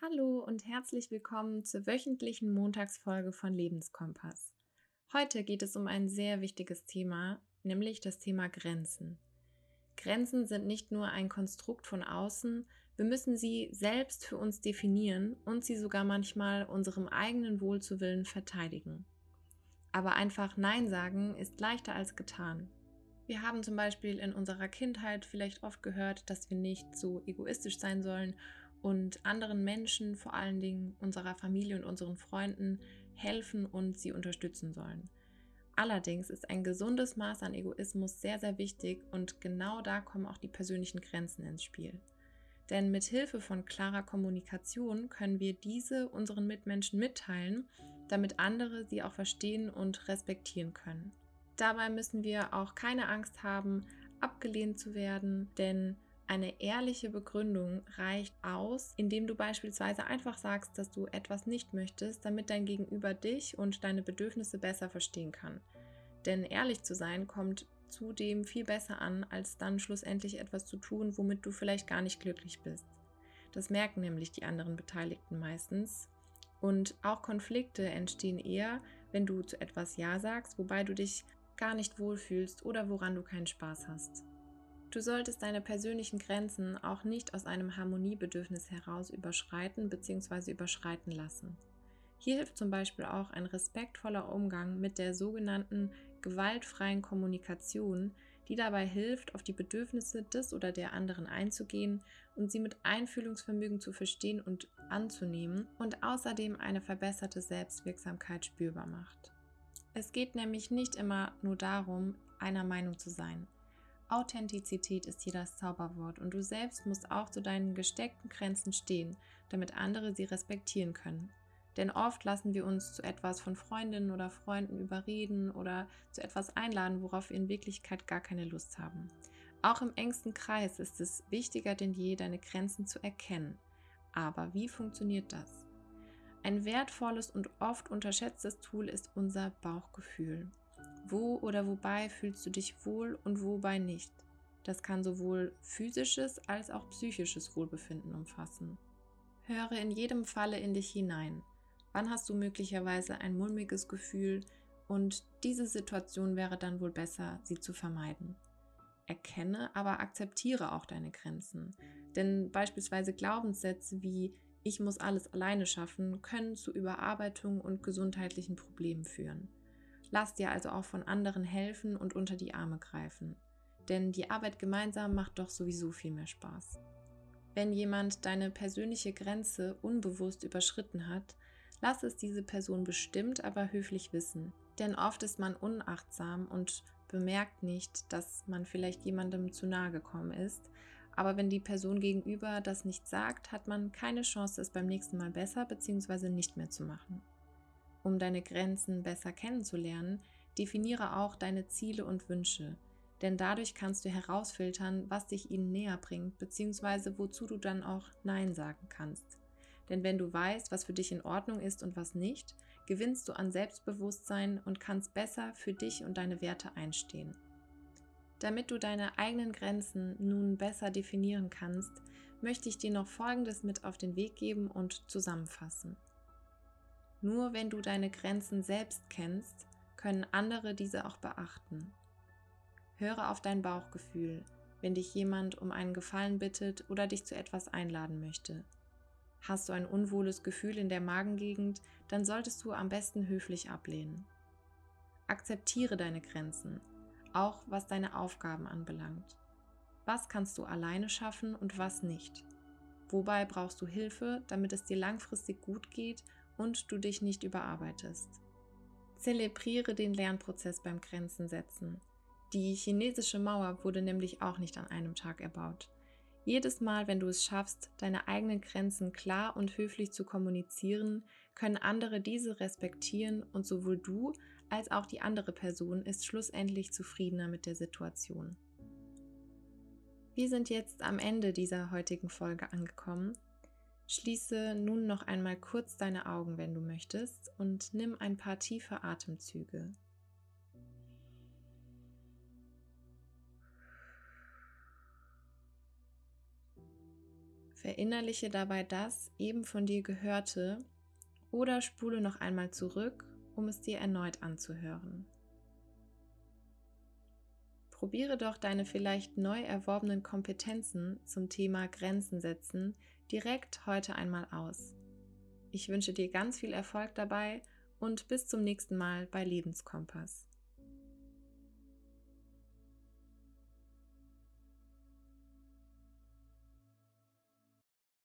Hallo und herzlich willkommen zur wöchentlichen Montagsfolge von Lebenskompass. Heute geht es um ein sehr wichtiges Thema, nämlich das Thema Grenzen. Grenzen sind nicht nur ein Konstrukt von außen, wir müssen sie selbst für uns definieren und sie sogar manchmal unserem eigenen Wohl zu Willen verteidigen. Aber einfach Nein sagen ist leichter als getan. Wir haben zum Beispiel in unserer Kindheit vielleicht oft gehört, dass wir nicht so egoistisch sein sollen und anderen Menschen, vor allen Dingen unserer Familie und unseren Freunden, helfen und sie unterstützen sollen. Allerdings ist ein gesundes Maß an Egoismus sehr, sehr wichtig und genau da kommen auch die persönlichen Grenzen ins Spiel. Denn mit Hilfe von klarer Kommunikation können wir diese unseren Mitmenschen mitteilen, damit andere sie auch verstehen und respektieren können. Dabei müssen wir auch keine Angst haben, abgelehnt zu werden, denn eine ehrliche Begründung reicht aus, indem du beispielsweise einfach sagst, dass du etwas nicht möchtest, damit dein Gegenüber dich und deine Bedürfnisse besser verstehen kann. Denn ehrlich zu sein kommt zudem viel besser an, als dann schlussendlich etwas zu tun, womit du vielleicht gar nicht glücklich bist. Das merken nämlich die anderen Beteiligten meistens. Und auch Konflikte entstehen eher, wenn du zu etwas Ja sagst, wobei du dich gar nicht wohlfühlst oder woran du keinen Spaß hast. Du solltest deine persönlichen Grenzen auch nicht aus einem Harmoniebedürfnis heraus überschreiten bzw. überschreiten lassen. Hier hilft zum Beispiel auch ein respektvoller Umgang mit der sogenannten gewaltfreien Kommunikation, die dabei hilft, auf die Bedürfnisse des oder der anderen einzugehen und sie mit Einfühlungsvermögen zu verstehen und anzunehmen und außerdem eine verbesserte Selbstwirksamkeit spürbar macht. Es geht nämlich nicht immer nur darum, einer Meinung zu sein. Authentizität ist hier das Zauberwort und du selbst musst auch zu deinen gesteckten Grenzen stehen, damit andere sie respektieren können. Denn oft lassen wir uns zu etwas von Freundinnen oder Freunden überreden oder zu etwas einladen, worauf wir in Wirklichkeit gar keine Lust haben. Auch im engsten Kreis ist es wichtiger denn je, deine Grenzen zu erkennen. Aber wie funktioniert das? Ein wertvolles und oft unterschätztes Tool ist unser Bauchgefühl. Wo oder wobei fühlst du dich wohl und wobei nicht? Das kann sowohl physisches als auch psychisches Wohlbefinden umfassen. Höre in jedem Falle in dich hinein. Wann hast du möglicherweise ein mulmiges Gefühl und diese Situation wäre dann wohl besser, sie zu vermeiden. Erkenne, aber akzeptiere auch deine Grenzen. Denn beispielsweise Glaubenssätze wie ich muss alles alleine schaffen können zu Überarbeitung und gesundheitlichen Problemen führen. Lass dir also auch von anderen helfen und unter die Arme greifen. Denn die Arbeit gemeinsam macht doch sowieso viel mehr Spaß. Wenn jemand deine persönliche Grenze unbewusst überschritten hat, lass es diese Person bestimmt, aber höflich wissen. Denn oft ist man unachtsam und bemerkt nicht, dass man vielleicht jemandem zu nahe gekommen ist. Aber wenn die Person gegenüber das nicht sagt, hat man keine Chance, es beim nächsten Mal besser bzw. nicht mehr zu machen. Um deine Grenzen besser kennenzulernen, definiere auch deine Ziele und Wünsche, denn dadurch kannst du herausfiltern, was dich ihnen näher bringt, beziehungsweise wozu du dann auch Nein sagen kannst. Denn wenn du weißt, was für dich in Ordnung ist und was nicht, gewinnst du an Selbstbewusstsein und kannst besser für dich und deine Werte einstehen. Damit du deine eigenen Grenzen nun besser definieren kannst, möchte ich dir noch Folgendes mit auf den Weg geben und zusammenfassen. Nur wenn du deine Grenzen selbst kennst, können andere diese auch beachten. Höre auf dein Bauchgefühl, wenn dich jemand um einen Gefallen bittet oder dich zu etwas einladen möchte. Hast du ein unwohles Gefühl in der Magengegend, dann solltest du am besten höflich ablehnen. Akzeptiere deine Grenzen, auch was deine Aufgaben anbelangt. Was kannst du alleine schaffen und was nicht? Wobei brauchst du Hilfe, damit es dir langfristig gut geht und du dich nicht überarbeitest. Zelebriere den Lernprozess beim Grenzen setzen. Die chinesische Mauer wurde nämlich auch nicht an einem Tag erbaut. Jedes Mal, wenn du es schaffst, deine eigenen Grenzen klar und höflich zu kommunizieren, können andere diese respektieren und sowohl du als auch die andere Person ist schlussendlich zufriedener mit der Situation. Wir sind jetzt am Ende dieser heutigen Folge angekommen Schließe nun noch einmal kurz deine Augen, wenn du möchtest, und nimm ein paar tiefe Atemzüge. Verinnerliche dabei das eben von dir Gehörte oder spule noch einmal zurück, um es dir erneut anzuhören. Probiere doch deine vielleicht neu erworbenen Kompetenzen zum Thema Grenzen setzen direkt heute einmal aus. Ich wünsche dir ganz viel Erfolg dabei und bis zum nächsten Mal bei Lebenskompass.